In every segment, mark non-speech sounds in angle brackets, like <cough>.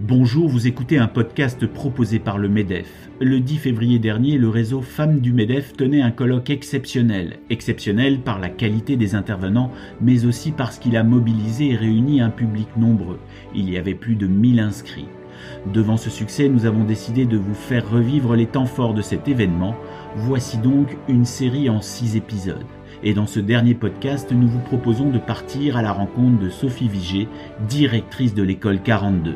Bonjour, vous écoutez un podcast proposé par le MEDEF. Le 10 février dernier, le réseau Femmes du MEDEF tenait un colloque exceptionnel. Exceptionnel par la qualité des intervenants, mais aussi parce qu'il a mobilisé et réuni un public nombreux. Il y avait plus de 1000 inscrits. Devant ce succès, nous avons décidé de vous faire revivre les temps forts de cet événement. Voici donc une série en 6 épisodes. Et dans ce dernier podcast, nous vous proposons de partir à la rencontre de Sophie Vigé, directrice de l'école 42.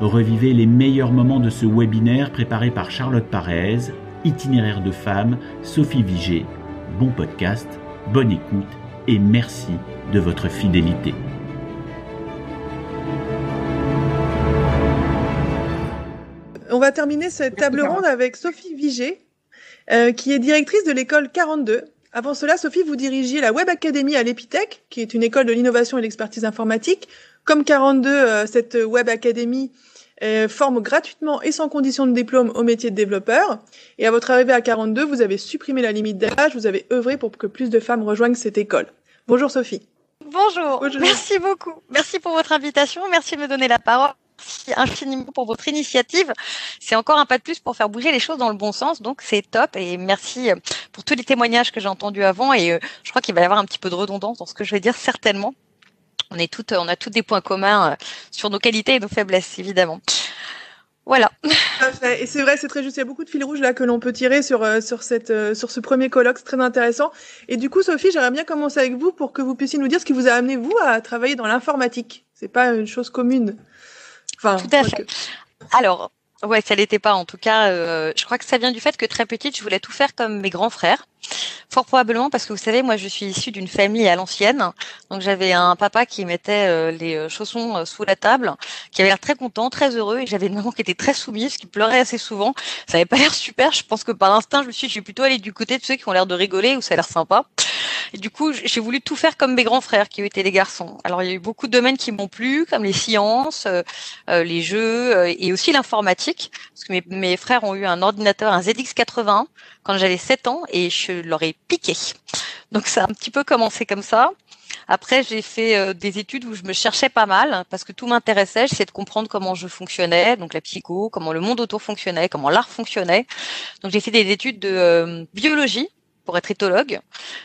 Revivez les meilleurs moments de ce webinaire préparé par Charlotte Parez, itinéraire de femmes, Sophie Vigé. Bon podcast, bonne écoute et merci de votre fidélité. On va terminer cette table ronde avec Sophie Vigé, euh, qui est directrice de l'école 42. Avant cela, Sophie, vous dirigiez la Web Academy à l'Epitech, qui est une école de l'innovation et l'expertise informatique. Comme 42, euh, cette Web Academy euh, forme gratuitement et sans condition de diplôme au métier de développeur. Et à votre arrivée à 42, vous avez supprimé la limite d'âge, vous avez œuvré pour que plus de femmes rejoignent cette école. Bonjour Sophie. Bonjour. Bonjour. Merci beaucoup. Merci pour votre invitation. Merci de me donner la parole. Merci infiniment pour votre initiative. C'est encore un pas de plus pour faire bouger les choses dans le bon sens, donc c'est top. Et merci pour tous les témoignages que j'ai entendus avant. Et euh, je crois qu'il va y avoir un petit peu de redondance dans ce que je vais dire certainement on est toutes, on a tous des points communs euh, sur nos qualités et nos faiblesses, évidemment. Voilà. Et c'est vrai, c'est très juste. Il y a beaucoup de fils rouges là que l'on peut tirer sur euh, sur cette euh, sur ce premier colloque, c'est très intéressant. Et du coup, Sophie, j'aimerais bien commencer avec vous pour que vous puissiez nous dire ce qui vous a amené vous à travailler dans l'informatique. C'est pas une chose commune. Enfin, tout à fait. Alors, Ouais, ça l'était pas. En tout cas, euh, je crois que ça vient du fait que très petite, je voulais tout faire comme mes grands frères. Fort probablement parce que vous savez, moi, je suis issue d'une famille à l'ancienne. Donc, j'avais un papa qui mettait euh, les euh, chaussons sous la table, qui avait l'air très content, très heureux, et j'avais une maman qui était très soumise, qui pleurait assez souvent. Ça avait pas l'air super. Je pense que par l'instinct, je me suis, dit, je suis plutôt allée du côté de ceux qui ont l'air de rigoler ou ça a l'air sympa. Et du coup, j'ai voulu tout faire comme mes grands frères qui étaient des garçons. Alors, il y a eu beaucoup de domaines qui m'ont plu, comme les sciences, euh, euh les jeux euh, et aussi l'informatique. Parce que mes, mes, frères ont eu un ordinateur, un ZX81, quand j'avais 7 ans et je leur ai piqué. Donc, ça a un petit peu commencé comme ça. Après, j'ai fait euh, des études où je me cherchais pas mal parce que tout m'intéressait. J'essayais de comprendre comment je fonctionnais, donc la psycho, comment le monde autour fonctionnait, comment l'art fonctionnait. Donc j'ai fait des études de biologie pour être éthologue,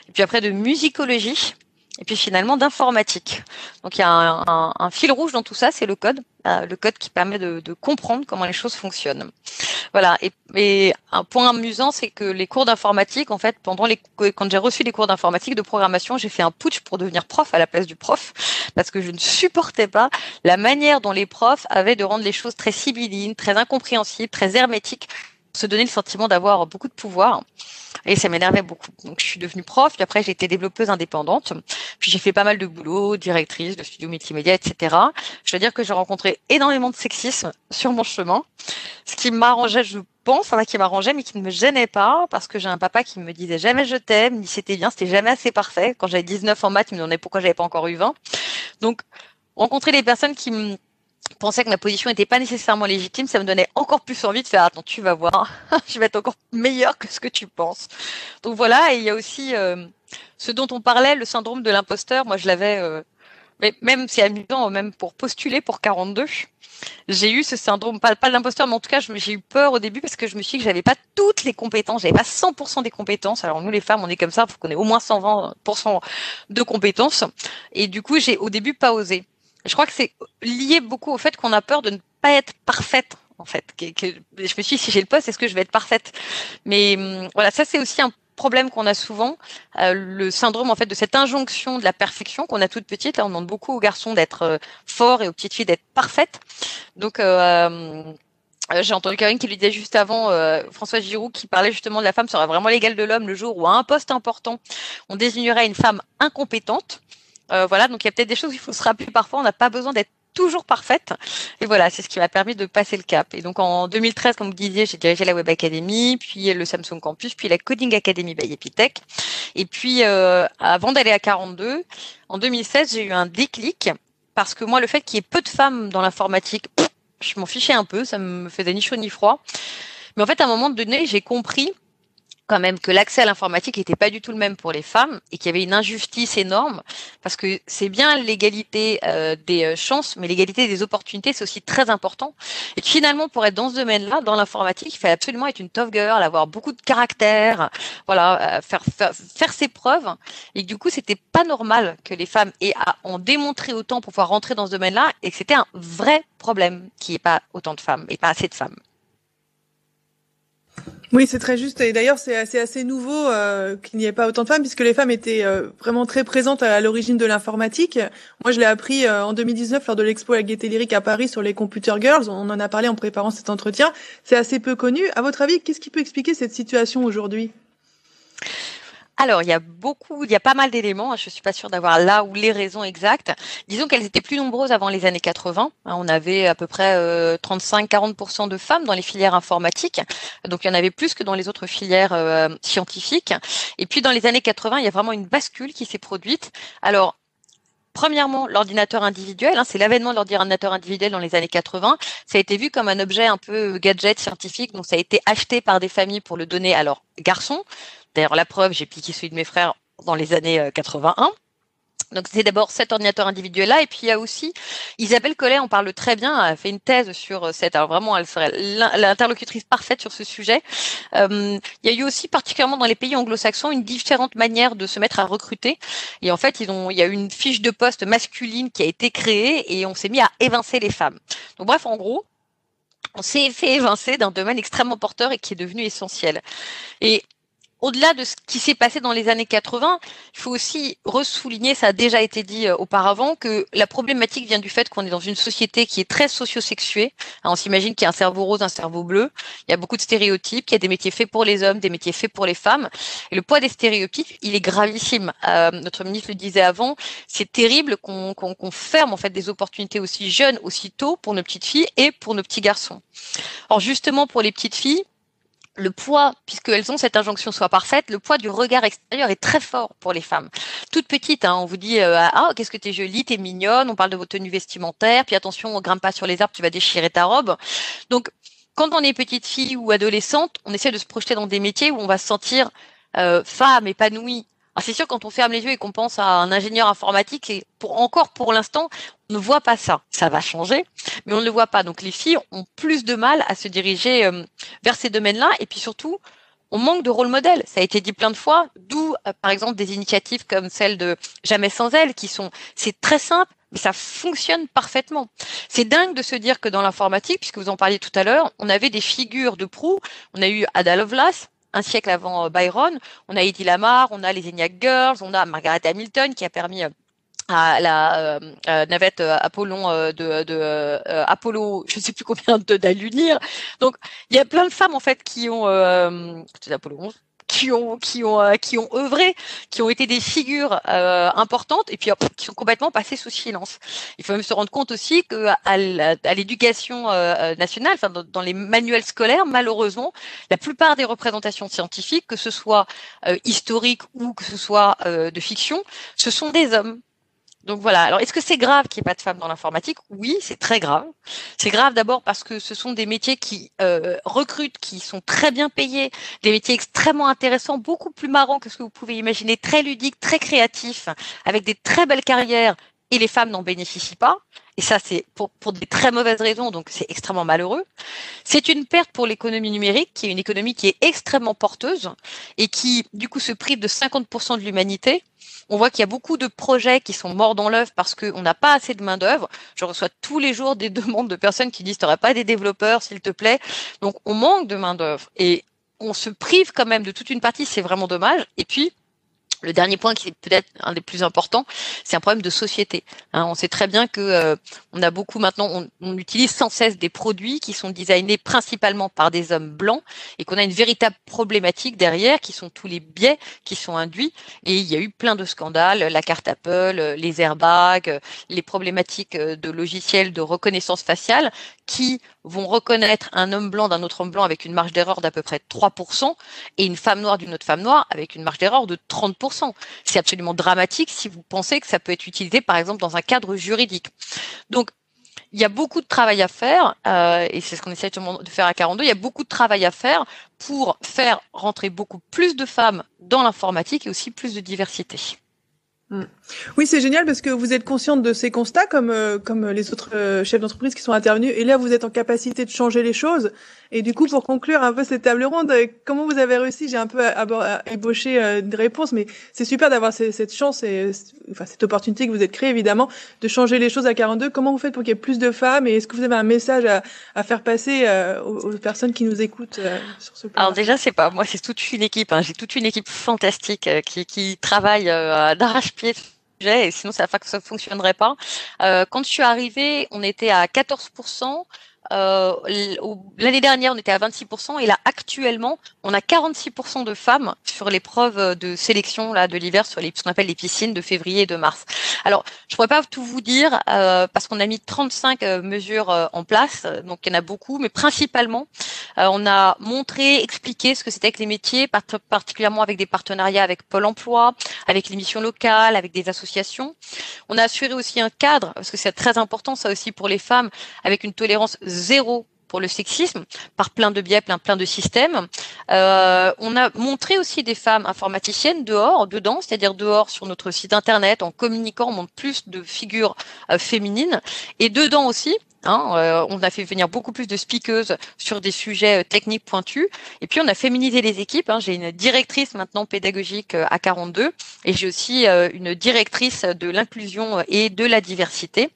et puis après de musicologie, et puis finalement d'informatique. Donc il y a un, un, fil rouge dans tout ça, c'est le code, euh, le code qui permet de, de, comprendre comment les choses fonctionnent. Voilà. Et, et un point amusant, c'est que les cours d'informatique, en fait, pendant les quand j'ai reçu les cours d'informatique de programmation, j'ai fait un putsch pour devenir prof à la place du prof, parce que je ne supportais pas la manière dont les profs avaient de rendre les choses très sibyllines, très incompréhensibles, très hermétiques se donner le sentiment d'avoir beaucoup de pouvoir. Et ça m'énervait beaucoup. Donc je suis devenue prof, puis après j'ai été développeuse indépendante. Puis j'ai fait pas mal de boulot, directrice de studio multimédia, etc. Je veux dire que j'ai rencontré énormément de sexisme sur mon chemin. Ce qui m'arrangeait, je pense, enfin qui m'arrangeait, mais qui ne me gênait pas, parce que j'ai un papa qui me disait jamais je t'aime, ni c'était bien, c'était jamais assez parfait. Quand j'avais 19 en maths, il me demandait pourquoi j'avais pas encore eu 20. Donc rencontrer les personnes qui me pensais que ma position n'était pas nécessairement légitime, ça me donnait encore plus envie de faire attends, tu vas voir, <laughs> je vais être encore meilleur que ce que tu penses. Donc voilà, et il y a aussi euh, ce dont on parlait, le syndrome de l'imposteur. Moi, je l'avais, euh, mais même c'est amusant, même pour postuler pour 42, j'ai eu ce syndrome, pas, pas de l'imposteur, mais en tout cas, j'ai eu peur au début parce que je me suis dit que j'avais pas toutes les compétences, j'avais pas 100% des compétences. Alors nous, les femmes, on est comme ça, faut qu'on ait au moins 120% de compétences. Et du coup, j'ai au début pas osé je crois que c'est lié beaucoup au fait qu'on a peur de ne pas être parfaite en fait. Je me suis dit, si j'ai le poste, est-ce que je vais être parfaite? Mais hum, voilà, ça c'est aussi un problème qu'on a souvent, euh, le syndrome en fait de cette injonction de la perfection qu'on a toute petite. Là, on demande beaucoup aux garçons d'être euh, forts et aux petites filles d'être parfaites. Donc euh, hum, j'ai entendu Karine qui lui disait juste avant, François Giroud, qui parlait justement de la femme sera vraiment l'égale de l'homme le jour où à un poste important, on désignerait une femme incompétente. Euh, voilà, donc il y a peut-être des choses qu'il faut se rappeler parfois. On n'a pas besoin d'être toujours parfaite. Et voilà, c'est ce qui m'a permis de passer le cap. Et donc en 2013, comme vous disiez, j'ai dirigé la Web Academy, puis le Samsung Campus, puis la Coding Academy by Epitech. Et puis euh, avant d'aller à 42, en 2016, j'ai eu un déclic parce que moi, le fait qu'il y ait peu de femmes dans l'informatique, je m'en fichais un peu, ça me faisait ni chaud ni froid. Mais en fait, à un moment donné, j'ai compris quand même que l'accès à l'informatique n'était pas du tout le même pour les femmes et qu'il y avait une injustice énorme parce que c'est bien l'égalité euh, des euh, chances, mais l'égalité des opportunités c'est aussi très important. Et finalement, pour être dans ce domaine-là, dans l'informatique, il fallait absolument être une tough girl, avoir beaucoup de caractère, voilà, euh, faire, faire, faire ses preuves. Et du coup, c'était pas normal que les femmes aient à en démontrer autant pour pouvoir rentrer dans ce domaine-là et que c'était un vrai problème qu'il n'y ait pas autant de femmes et pas assez de femmes. Oui, c'est très juste. Et d'ailleurs, c'est assez, assez nouveau euh, qu'il n'y ait pas autant de femmes, puisque les femmes étaient euh, vraiment très présentes à, l'origine de l'informatique. Moi, je l'ai appris euh, en 2019 lors de l'expo à Gaieté Lyrique à Paris sur les Computer Girls. On en a parlé en préparant cet entretien. C'est assez peu connu. À votre avis, qu'est-ce qui peut expliquer cette situation aujourd'hui? Alors, il y a beaucoup, il y a pas mal d'éléments. Hein, je suis pas sûre d'avoir là ou les raisons exactes. Disons qu'elles étaient plus nombreuses avant les années 80. Hein, on avait à peu près 35-40% euh, de femmes dans les filières informatiques. Donc, il y en avait plus que dans les autres filières euh, scientifiques. Et puis, dans les années 80, il y a vraiment une bascule qui s'est produite. Alors, Premièrement, l'ordinateur individuel, hein, c'est l'avènement de l'ordinateur individuel dans les années 80. Ça a été vu comme un objet un peu gadget scientifique, donc ça a été acheté par des familles pour le donner à leurs garçons. D'ailleurs, la preuve, j'ai piqué celui de mes frères dans les années 81. Euh, Donc c'est d'abord cet ordinateur individuel-là, et puis il y a aussi Isabelle Collet, on parle très bien, a fait une thèse sur euh, cette. Alors vraiment, elle serait l'interlocutrice parfaite sur ce sujet. Euh, il y a eu aussi, particulièrement dans les pays anglo-saxons, une différente manière de se mettre à recruter. Et en fait, ils ont, il y a eu une fiche de poste masculine qui a été créée, et on s'est mis à évincer les femmes. Donc bref, en gros, on s'est fait évincer d'un domaine extrêmement porteur et qui est devenu essentiel. Et au-delà de ce qui s'est passé dans les années 80, il faut aussi ressouligner, ça a déjà été dit euh, auparavant, que la problématique vient du fait qu'on est dans une société qui est très sociosexuée. Hein, on s'imagine qu'il y a un cerveau rose, un cerveau bleu. Il y a beaucoup de stéréotypes, qu'il y a des métiers faits pour les hommes, des métiers faits pour les femmes. Et le poids des stéréotypes, il est gravissime. Euh, notre ministre le disait avant, c'est terrible qu'on ferme en fait des opportunités aussi jeunes, aussi tôt pour nos petites filles et pour nos petits garçons. Alors justement pour les petites filles, le poids, puisqu'elles ont cette injonction soit parfaite, le poids du regard extérieur est très fort pour les femmes. Toutes petites, hein, on vous dit euh, ah qu'est-ce que t'es jolie, t'es mignonne, on parle de vos tenues vestimentaires, puis attention, on grimpe pas sur les arbres, tu vas déchirer ta robe. Donc quand on est petite fille ou adolescente, on essaie de se projeter dans des métiers où on va se sentir euh, femme épanouie, ah, c'est sûr, quand on ferme les yeux et qu'on pense à un ingénieur informatique, et pour encore pour l'instant, on ne voit pas ça. Ça va changer, mais on ne le voit pas. Donc les filles ont plus de mal à se diriger euh, vers ces domaines-là, et puis surtout, on manque de rôle modèle. Ça a été dit plein de fois, d'où euh, par exemple des initiatives comme celle de Jamais sans elle, qui sont, c'est très simple, mais ça fonctionne parfaitement. C'est dingue de se dire que dans l'informatique, puisque vous en parliez tout à l'heure, on avait des figures de proue. On a eu Ada Lovelace, un siècle avant euh, Byron. On a Eddie Lamar, on a les ENIAC Girls, on a Margaret Hamilton qui a permis euh, à la euh, navette Apollon de, Apollo, je ne sais plus combien de d'allunir. Donc il y a plein de femmes en fait qui ont Apollo 11, qui ont qui ont euh, qui ont œuvré, qui ont été des figures euh, importantes et puis qui sont complètement passées sous silence. Il faut même se rendre compte aussi que à l'éducation euh, nationale, enfin dans, les manuels scolaires, malheureusement, la plupart des représentations scientifiques, que ce soit historiques ou que ce soit de fiction, ce sont des hommes. Donc voilà. Alors, est-ce que c'est grave qu'il n'y ait pas de femmes dans l'informatique? Oui, c'est très grave. C'est grave d'abord parce que ce sont des métiers qui euh, recrutent, qui sont très bien payés, des métiers extrêmement intéressants, beaucoup plus marrants que ce que vous pouvez imaginer, très ludiques, très créatifs, avec des très belles carrières, et les femmes n'en bénéficient pas. Et ça, c'est pour, pour des très mauvaises raisons, donc c'est extrêmement malheureux. C'est une perte pour l'économie numérique, qui est une économie qui est extrêmement porteuse et qui, du coup, se prive de 50% de l'humanité. On voit qu'il y a beaucoup de projets qui sont morts dans l'œuvre parce qu'on n'a pas assez de main-d'œuvre. Je reçois tous les jours des <laughs> demandes de personnes qui disent Tu n'aurais pas des développeurs, s'il te plaît. Donc, on manque de main-d'œuvre et on se prive quand même de toute une partie. C'est vraiment dommage. Et puis, le dernier point qui est peut-être un des plus importants, c'est un problème de société. Hein, on sait très bien que euh, on a beaucoup maintenant, on, on, utilise sans cesse des produits qui sont designés principalement par des hommes blancs et qu'on a une véritable problématique derrière, qui sont tous les biais qui sont induits. Et il y a eu plein de scandales, la carte Apple, les airbags, les problématiques de logiciels de reconnaissance faciale qui vont reconnaître un homme blanc d'un autre homme blanc avec une marge d'erreur d'à peu près 3% et une femme noire d'une autre femme noire avec une marge d'erreur de 30%. C'est absolument dramatique si vous pensez que ça peut être utilisé par exemple dans un cadre juridique. Donc il y a beaucoup de travail à faire, euh, et c'est ce qu'on essaie de faire à 42, il y a beaucoup de travail à faire pour faire rentrer beaucoup plus de femmes dans l'informatique et aussi plus de diversité. Mm. Oui, c'est génial parce que vous êtes consciente de ces constats comme euh, comme les autres euh, chefs d'entreprise qui sont intervenus et là vous êtes en capacité de changer les choses. Et du coup, pour conclure un peu cette table ronde, euh, comment vous avez réussi? J'ai un peu ébauché une réponse, mais c'est super d'avoir cette chance et enfin cette opportunité que vous êtes créée évidemment de changer les choses à 42. Comment vous faites pour qu'il y ait plus de femmes et est-ce que vous avez un message à, à faire passer aux, personnes qui nous écoutent sur ce plan? Alors déjà, c'est pas moi, c'est toute une équipe. Hein. J'ai toute une équipe fantastique qui travaille d'arrache-pied et sinon ça ne fonctionnerait pas. Euh, quand je suis arrivée, on était à 14%. Euh, L'année dernière, on était à 26% et là, actuellement, on a 46% de femmes sur l'épreuve de sélection là de l'hiver sur les, ce qu'on appelle les piscines de février et de mars. Alors, je pourrais pas tout vous dire euh, parce qu'on a mis 35 euh, mesures en place, donc il y en a beaucoup, mais principalement, on a montré, expliqué ce que c'était que les métiers, particulièrement avec des partenariats avec Pôle Emploi, avec les missions locales, avec des associations. On a assuré aussi un cadre parce que c'est très important ça aussi pour les femmes, avec une tolérance zéro pour le sexisme par plein de biais, plein, de systèmes. Euh, on a montré aussi des femmes informaticiennes dehors, dedans, c'est-à-dire dehors sur notre site internet, en communiquant, on montre plus de figures euh, féminines. Et dedans aussi, Hein, euh, on a fait venir beaucoup plus de speakers sur des sujets euh, techniques pointus. Et puis, on a féminisé les équipes. Hein. J'ai une directrice maintenant pédagogique euh, à 42 et j'ai aussi une directrice de l'inclusion et de la diversité.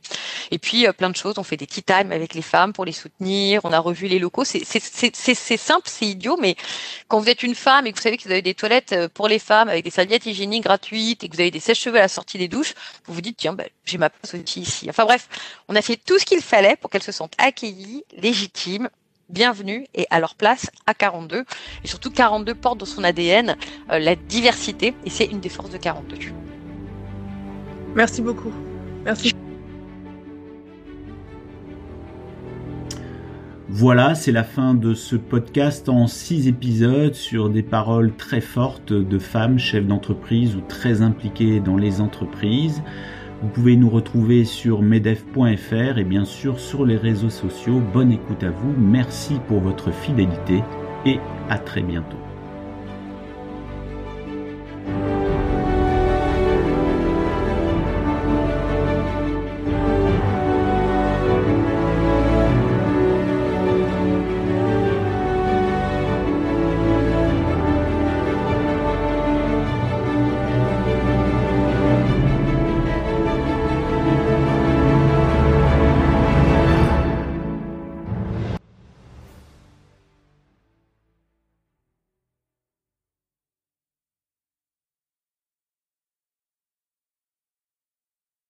Et puis, plein de choses. On fait des tea time avec les femmes pour les soutenir. On a revu les locaux. C'est simple, c'est idiot, mais quand vous êtes une femme et que vous savez que vous avez des toilettes pour les femmes avec des serviettes hygiéniques gratuites et que vous avez des sèches-cheveux à la sortie des douches, vous vous dites, tiens, ben, j'ai ma place aussi ici. Enfin bref, on a fait tout ce qu'il fallait pour qu'elles se sentent accueillies, légitimes, bienvenues et à leur place à 42. Et surtout, 42 porte dans son ADN euh, la diversité et c'est une des forces de 42. Merci beaucoup. Merci. Voilà, c'est la fin de ce podcast en six épisodes sur des paroles très fortes de femmes chefs d'entreprise ou très impliquées dans les entreprises. Vous pouvez nous retrouver sur medef.fr et bien sûr sur les réseaux sociaux. Bonne écoute à vous, merci pour votre fidélité et à très bientôt.